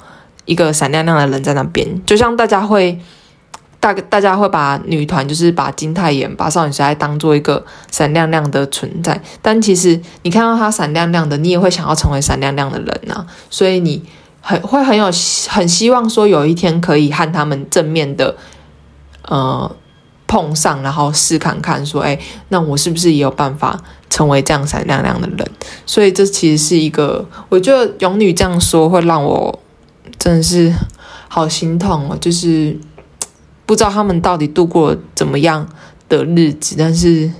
一个闪亮亮的人在那边。就像大家会大大家会把女团，就是把金泰妍、把少女时代当做一个闪亮亮的存在。但其实你看到她闪亮亮的，你也会想要成为闪亮亮的人啊。所以你很会很有很希望说有一天可以和他们正面的，呃。碰上，然后试看看，说，哎，那我是不是也有办法成为这样闪亮亮的人？所以这其实是一个，我觉得勇女这样说会让我真的是好心痛哦。就是 不知道他们到底度过怎么样的日子，但是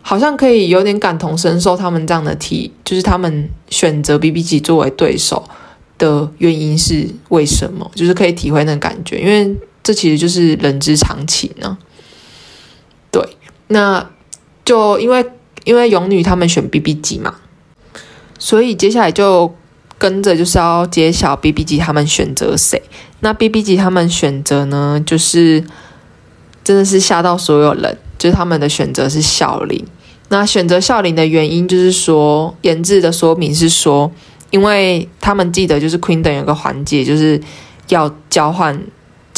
好像可以有点感同身受他们这样的题，就是他们选择 B B G 作为对手的原因是为什么？就是可以体会那感觉，因为。这其实就是人之常情呢、啊。对，那就因为因为勇女他们选 B B G 嘛，所以接下来就跟着就是要揭晓 B B G 他们选择谁。那 B B G 他们选择呢，就是真的是吓到所有人，就是他们的选择是孝琳。那选择孝琳的原因就是说，研制的说明是说，因为他们记得就是 Queendom 有个环节，就是要交换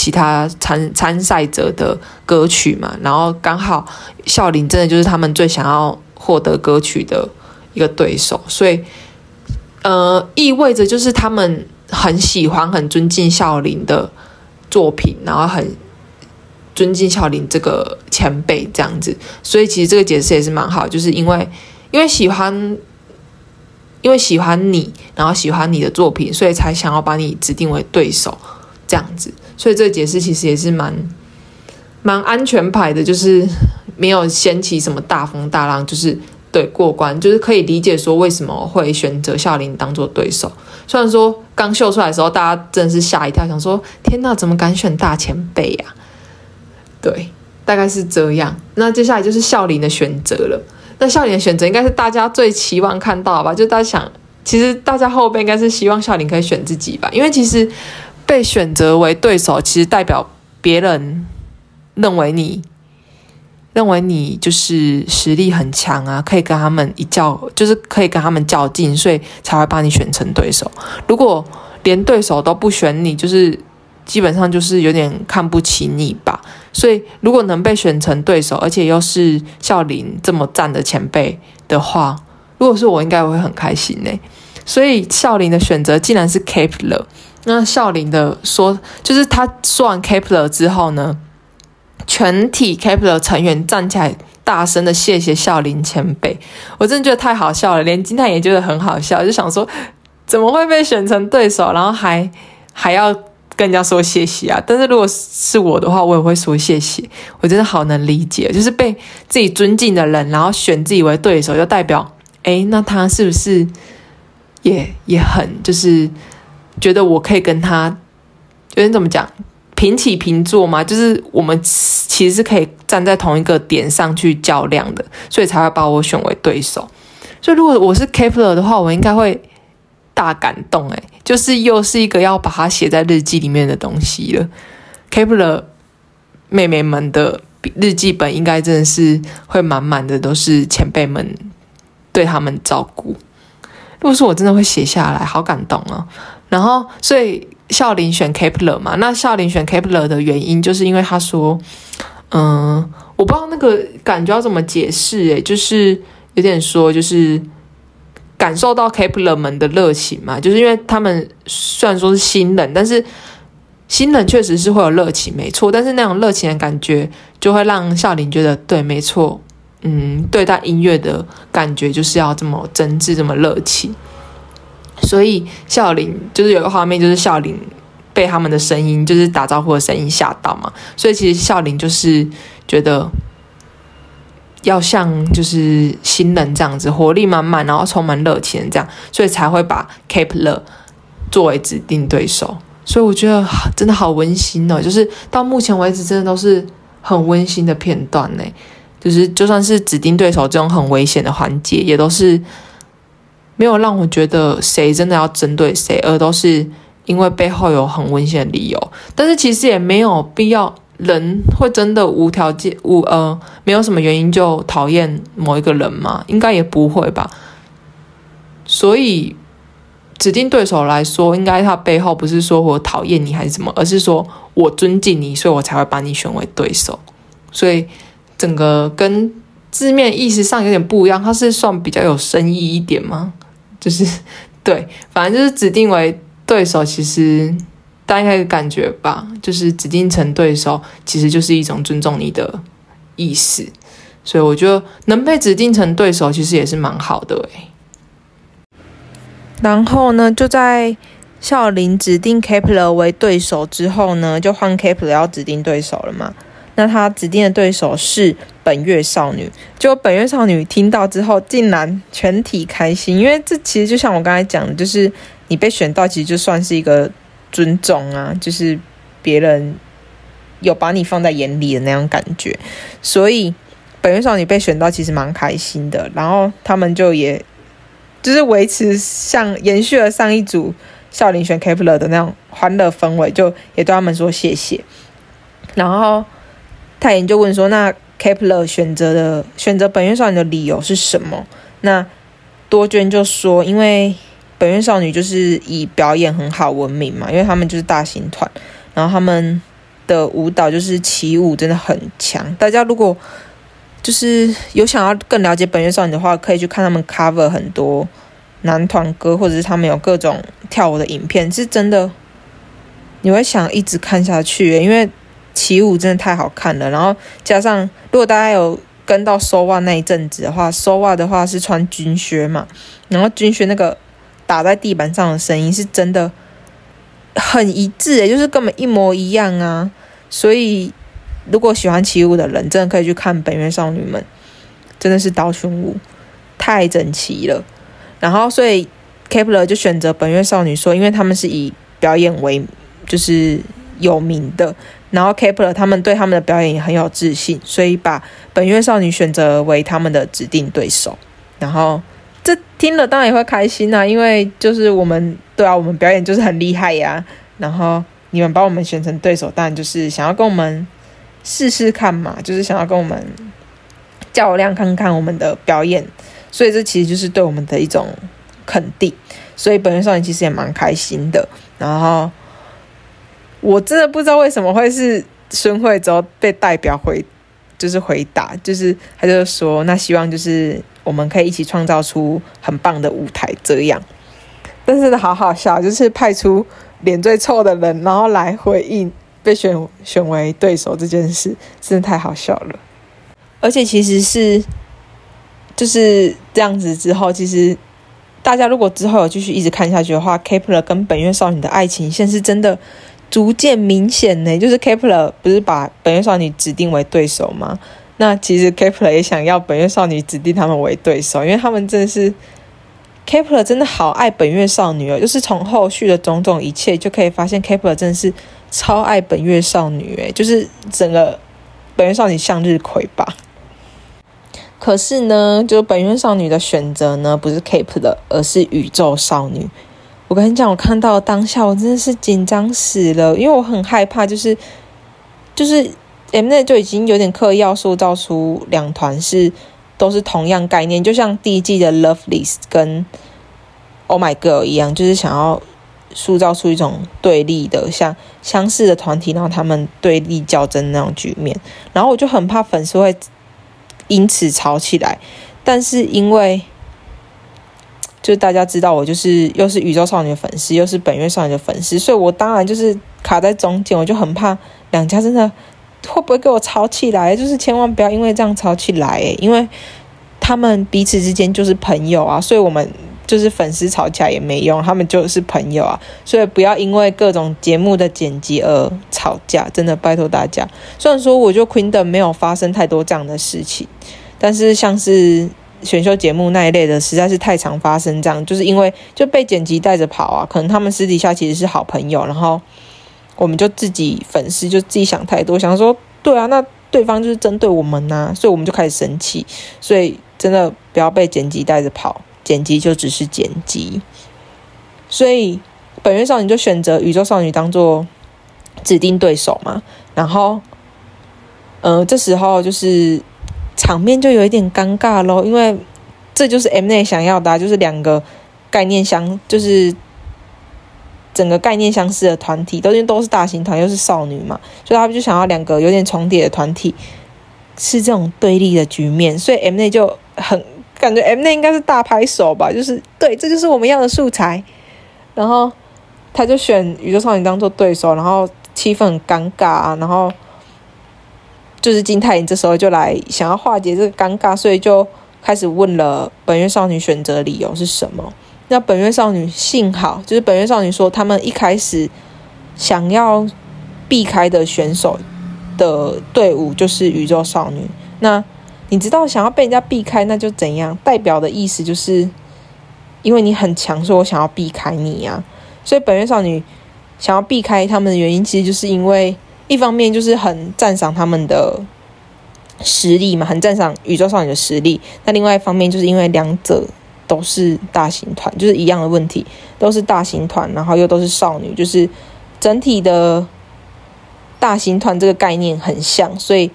其他参参赛者的歌曲嘛，然后刚好孝林真的就是他们最想要获得歌曲的一个对手，所以呃，意味着就是他们很喜欢、很尊敬孝林的作品，然后很。尊敬孝林这个前辈这样子，所以其实这个解释也是蛮好，就是因为因为喜欢，因为喜欢你，然后喜欢你的作品，所以才想要把你指定为对手这样子。所以这个解释其实也是蛮蛮安全牌的，就是没有掀起什么大风大浪，就是对过关，就是可以理解说为什么会选择孝琳当做对手。虽然说刚秀出来的时候，大家真的是吓一跳，想说天哪，怎么敢选大前辈呀？对，大概是这样。那接下来就是孝琳的选择了。那孝琳的选择应该是大家最期望看到吧？就大家想，其实大家后辈应该是希望孝琳可以选自己吧？因为其实被选择为对手，其实代表别人认为你，认为你就是实力很强啊，可以跟他们一较，就是可以跟他们较劲，所以才会把你选成对手。如果连对手都不选你，就是。基本上就是有点看不起你吧，所以如果能被选成对手，而且又是笑林这么赞的前辈的话，如果是我，应该会很开心呢。所以笑林的选择竟然是 Kep1er，那孝林的说，就是他说完 Kepler 之后呢，全体 Kepler 成员站起来，大声的谢谢孝林前辈，我真的觉得太好笑了，连金泰也觉得很好笑，就想说怎么会被选成对手，然后还还要。跟人家说谢谢啊！但是如果是我的话，我也会说谢谢。我真的好能理解，就是被自己尊敬的人，然后选自己为对手，就代表，诶，那他是不是也也很就是觉得我可以跟他，有点怎么讲，平起平坐嘛？就是我们其实是可以站在同一个点上去较量的，所以才会把我选为对手。所以如果我是 Kepler 的话，我应该会。大感动诶，就是又是一个要把它写在日记里面的东西了。Kepler 妹妹们的日记本应该真的是会满满的，都是前辈们对他们照顾。如果说我真的会写下来，好感动哦。然后，所以孝琳选 Kepler 嘛，那孝琳选 Kepler 的原因，就是因为他说，嗯，我不知道那个感觉要怎么解释，诶，就是有点说，就是。感受到 Kepler 们的热情嘛，就是因为他们虽然说是新人，但是新人确实是会有热情，没错。但是那种热情的感觉，就会让孝琳觉得对，没错，嗯，对待音乐的感觉就是要这么真挚，这么热情。所以孝琳就是有个画面，就是孝琳被他们的声音，就是打招呼的声音吓到嘛。所以其实孝琳就是觉得。要像就是新人这样子，活力满满，然后充满热情这样，所以才会把 Kepler 作为指定对手。所以我觉得真的好温馨哦，就是到目前为止，真的都是很温馨的片段呢。就是就算是指定对手这种很危险的环节，也都是没有让我觉得谁真的要针对谁，而都是因为背后有很温馨的理由。但是其实也没有必要。人会真的无条件无呃没有什么原因就讨厌某一个人吗？应该也不会吧。所以指定对手来说，应该他背后不是说我讨厌你还是什么，而是说我尊敬你，所以我才会把你选为对手。所以整个跟字面意思上有点不一样，它是算比较有深意一点吗？就是 对，反正就是指定为对手，其实。大概感觉吧，就是指定成对手，其实就是一种尊重你的意思。所以我觉得能被指定成对手，其实也是蛮好的诶。然后呢，就在孝琳指定 Kep1er 为对手之后呢，就换 Kep1er 要指定对手了嘛。那他指定的对手是本月少女。结果本月少女听到之后，竟然全体开心，因为这其实就像我刚才讲的，就是你被选到，其实就算是一个。尊重啊，就是别人有把你放在眼里的那种感觉，所以本月少女被选到，其实蛮开心的。然后他们就也就是维持像延续了上一组少林选 KPL 的那种欢乐氛围，就也对他们说谢谢。然后泰妍就问说：“那 Kepler 选择的选择本月少女的理由是什么？”那多娟就说：“因为本月少女就是以表演很好闻名嘛，因为他们就是大型团，然后他们的舞蹈就是起舞真的很强。大家如果就是有想要更了解本月少女的话，可以去看他们 cover 很多男团歌，或者是他们有各种跳舞的影片，是真的你会想一直看下去，因为起舞真的太好看了。然后加上如果大家有。跟到 SOWA 那一阵子的话，SOWA 的话是穿军靴嘛，然后军靴那个打在地板上的声音是真的很一致诶，就是根本一模一样啊！所以如果喜欢起舞的人，真的可以去看本月少女们，真的是刀胸舞太整齐了。然后所以 Kepler 就选择本月少女说，因为他们是以表演为就是有名的。然后 Kepler 他们对他们的表演也很有自信，所以把本月少女选择为他们的指定对手。然后这听了当然也会开心啊，因为就是我们对啊，我们表演就是很厉害呀。然后你们把我们选成对手，当然就是想要跟我们试试看嘛，就是想要跟我们较量看看我们的表演。所以这其实就是对我们的一种肯定。所以本月少女其实也蛮开心的。然后。我真的不知道为什么会是孙慧州被代表回，就是回答，就是他就说，那希望就是我们可以一起创造出很棒的舞台这样。但是好好笑，就是派出脸最臭的人，然后来回应被选选为对手这件事，真的太好笑了。而且其实是就是这样子之后，其实大家如果之后有继续一直看下去的话，Kepler 跟本月少女的爱情线是真的。逐渐明显呢，就是 Kepler 不是把本月少女指定为对手吗？那其实 Kepler 也想要本月少女指定他们为对手，因为他们真的是 Kepler 真的好爱本月少女哦，就是从后续的种种一切就可以发现 Kepler 真的是超爱本月少女诶，就是整个本月少女向日葵吧。可是呢，就本月少女的选择呢，不是 Kepler，而是宇宙少女。我跟你讲，我看到当下，我真的是紧张死了，因为我很害怕，就是就是 Mnet 就已经有点刻意要塑造出两团是都是同样概念，就像第一季的 Lovelyz 跟 Oh My Girl 一样，就是想要塑造出一种对立的，像相似的团体，然后他们对立较真那种局面，然后我就很怕粉丝会因此吵起来，但是因为。就大家知道我就是又是宇宙少女的粉丝，又是本月少女的粉丝，所以我当然就是卡在中间，我就很怕两家真的会不会给我吵起来，就是千万不要因为这样吵起来，因为他们彼此之间就是朋友啊，所以我们就是粉丝吵架也没用，他们就是朋友啊，所以不要因为各种节目的剪辑而吵架，真的拜托大家。虽然说我就 Queendom 没有发生太多这样的事情，但是像是。选秀节目那一类的实在是太常发生，这样就是因为就被剪辑带着跑啊。可能他们私底下其实是好朋友，然后我们就自己粉丝就自己想太多，想说对啊，那对方就是针对我们呐、啊，所以我们就开始生气。所以真的不要被剪辑带着跑，剪辑就只是剪辑。所以本月少女就选择宇宙少女当做指定对手嘛，然后呃，这时候就是。场面就有一点尴尬咯，因为这就是 M N 想要的，就是两个概念相，就是整个概念相似的团体，都因为都是大型团，又是少女嘛，所以他们就想要两个有点重叠的团体，是这种对立的局面，所以 M N 就很感觉 M N 应该是大拍手吧，就是对，这就是我们要的素材，然后他就选宇宙少女当做对手，然后气氛很尴尬啊，然后。就是金泰妍这时候就来想要化解这个尴尬，所以就开始问了本月少女选择理由是什么。那本月少女幸好，就是本月少女说他们一开始想要避开的选手的队伍就是宇宙少女。那你知道想要被人家避开，那就怎样？代表的意思就是因为你很强，所以我想要避开你呀。所以本月少女想要避开他们的原因，其实就是因为。一方面就是很赞赏他们的实力嘛，很赞赏宇宙少女的实力。那另外一方面，就是因为两者都是大型团，就是一样的问题，都是大型团，然后又都是少女，就是整体的大型团这个概念很像，所以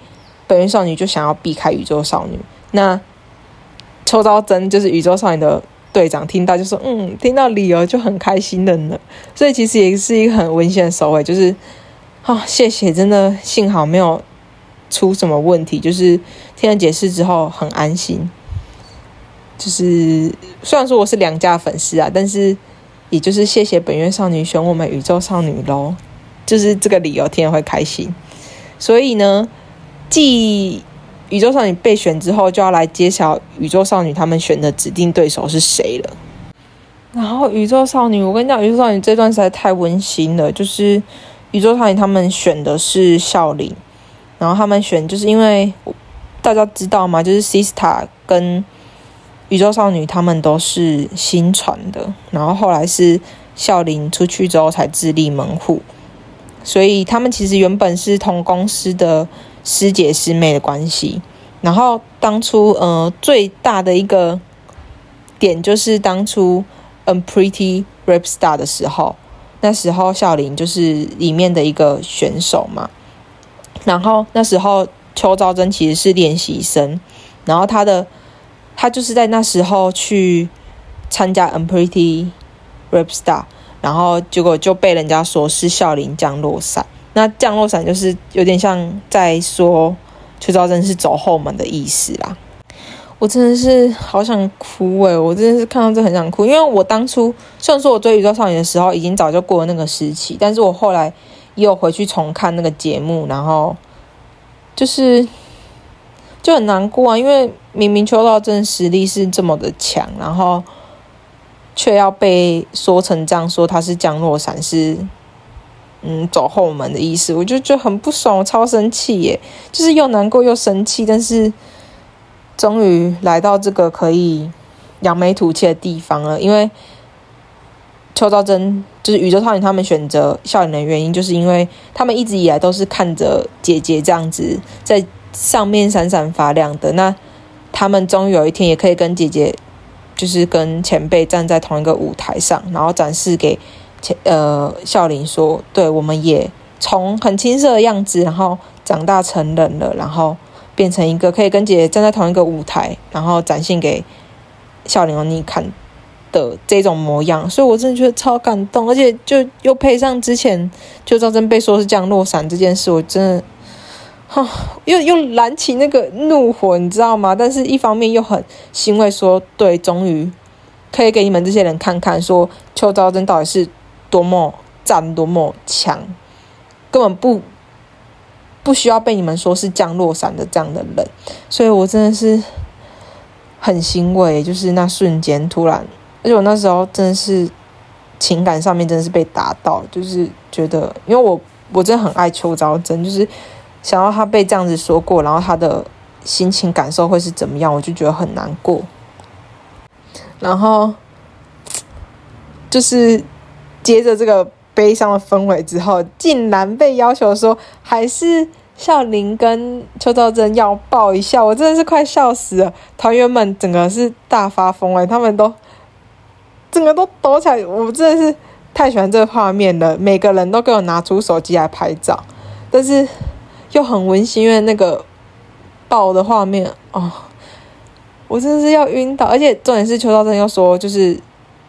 本月少女就想要避开宇宙少女。那秋昭真就是宇宙少女的队长，听到就说：“嗯，听到理由就很开心的呢。”所以其实也是一个很温馨的收尾，就是啊、谢谢，真的幸好没有。出什么问题？就是听了解释之后很安心。就是虽然说我是两家粉丝啊，但是也就是谢谢本月少女选我们宇宙少女喽，就是这个理由听了会开心。所以呢，继宇宙少女被选之后，就要来揭晓宇宙少女他们选的指定对手是谁了。然后宇宙少女，我跟你讲，宇宙少女这段实在太温馨了。就是宇宙少女他们选的是孝琳。然后他们选，就是因为大家知道吗？就是 Sista 跟宇宙少女他们都是新传的，然后后来是孝琳出去之后才自立门户，所以他们其实原本是同公司的师姐师妹的关系。然后当初呃最大的一个点就是当初《嗯 Pretty Rap Star》的时候，那时候孝琳就是里面的一个选手嘛。然后那时候邱昭真其实是练习生，然后他的他就是在那时候去参加《Unpretty Rap Star》，然后结果就被人家说是孝琳降落伞。那降落伞就是有点像在说邱昭真是走后门的意思啦。我真的是好想哭诶，我真的是看到这很想哭，因为我当初虽然说我追宇宙少年的时候已经早就过了那个时期，但是我后来。又回去重看那个节目，然后就是就很难过啊，因为明明邱道正实力是这么的强，然后却要被说成这样说他是降落伞，是嗯走后门的意思，我就觉得很不爽，我超生气耶，就是又难过又生气，但是终于来到这个可以扬眉吐气的地方了，因为。邱昭真就是宇宙少女，他们选择孝琳的原因，就是因为他们一直以来都是看着姐姐这样子在上面闪闪发亮的。那他们终于有一天也可以跟姐姐，就是跟前辈站在同一个舞台上，然后展示给前呃孝琳说，对，我们也从很青涩的样子，然后长大成人了，然后变成一个可以跟姐姐站在同一个舞台，然后展现给孝琳和你看。的这种模样，所以我真的觉得超感动，而且就又配上之前邱昭真被说是降落伞这件事，我真的，哈，又又燃起那个怒火，你知道吗？但是一方面又很欣慰，说对，终于可以给你们这些人看看，说邱昭真到底是多么赞、多么强，根本不不需要被你们说是降落伞的这样的人，所以我真的是很欣慰，就是那瞬间突然。而且我那时候真的是情感上面真的是被打到，就是觉得，因为我我真的很爱邱昭真，就是想要他被这样子说过，然后他的心情感受会是怎么样，我就觉得很难过。然后就是接着这个悲伤的氛围之后，竟然被要求说还是孝琳跟邱兆真要抱一下，我真的是快笑死了。团员们整个是大发疯哎，他们都。整个都抖起来，我真的是太喜欢这个画面了。每个人都给我拿出手机来拍照，但是又很温馨，因为那个抱的画面哦，我真的是要晕倒。而且重点是邱兆真又说，就是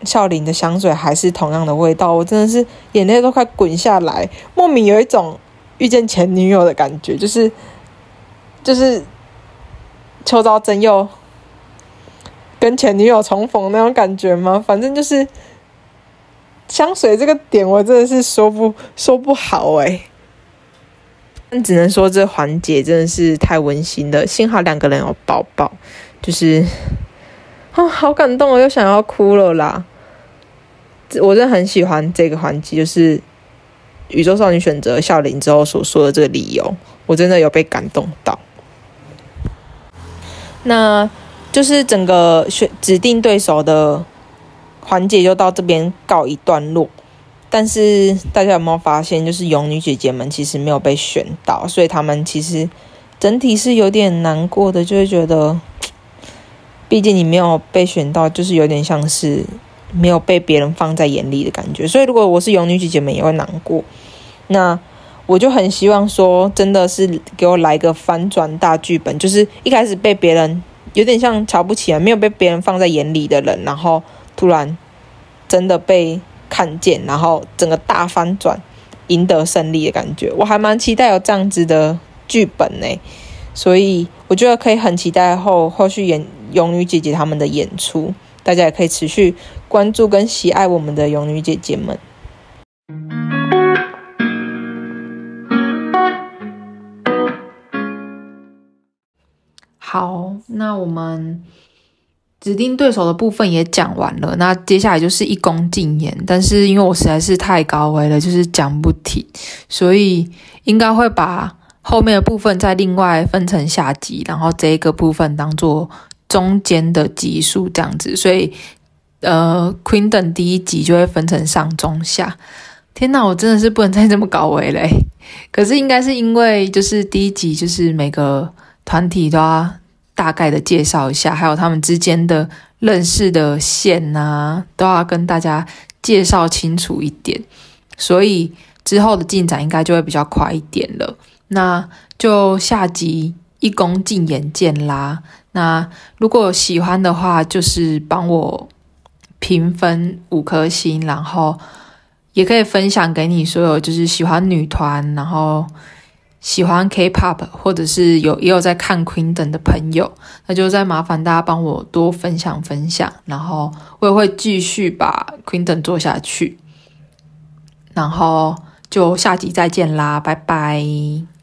孝琳的香水还是同样的味道，我真的是眼泪都快滚下来，莫名有一种遇见前女友的感觉，就是就是邱昭真又。跟前女友重逢那种感觉吗？反正就是香水这个点，我真的是说不说不好哎。但只能说这环节真的是太温馨了，幸好两个人有抱抱，就是、哦，好感动，我又想要哭了啦。我真的很喜欢这个环节，就是宇宙少女选择孝琳之后所说的这个理由，我真的有被感动到。那。就是整个选指定对手的环节就到这边告一段落，但是大家有没有发现，就是勇女姐姐们其实没有被选到，所以他们其实整体是有点难过的，就会觉得，毕竟你没有被选到，就是有点像是没有被别人放在眼里的感觉。所以如果我是勇女姐姐们也会难过。那我就很希望说，真的是给我来个翻转大剧本，就是一开始被别人有点像瞧不起啊，没有被别人放在眼里的人，然后突然真的被看见，然后整个大翻转，赢得胜利的感觉。我还蛮期待有这样子的剧本呢，所以我觉得可以很期待后后续演勇女姐姐他们的演出，大家也可以持续关注跟喜爱我们的勇女姐姐们。好，那我们指定对手的部分也讲完了，那接下来就是一公禁言。但是因为我实在是太高危了，就是讲不停，所以应该会把后面的部分再另外分成下集，然后这一个部分当做中间的集数这样子。所以呃，Queendom 第一集就会分成上中下。天哪，我真的是不能再这么高危嘞！可是应该是因为就是第一集就是每个。团体都要大概的介绍一下，还有他们之间的认识的线呐、都要跟大家介绍清楚一点，所以之后的进展应该就会比较快一点了。那就下集一宫禁言见啦。那如果喜欢的话，就是帮我评分五颗星，然后也可以分享给你所有就是喜欢女团，然后。喜欢 K-pop 或者是有也有在看 Queen 等的朋友，那就再麻烦大家帮我多分享分享，然后我也会继续把 Queen 等做下去，然后就下集再见啦，拜拜。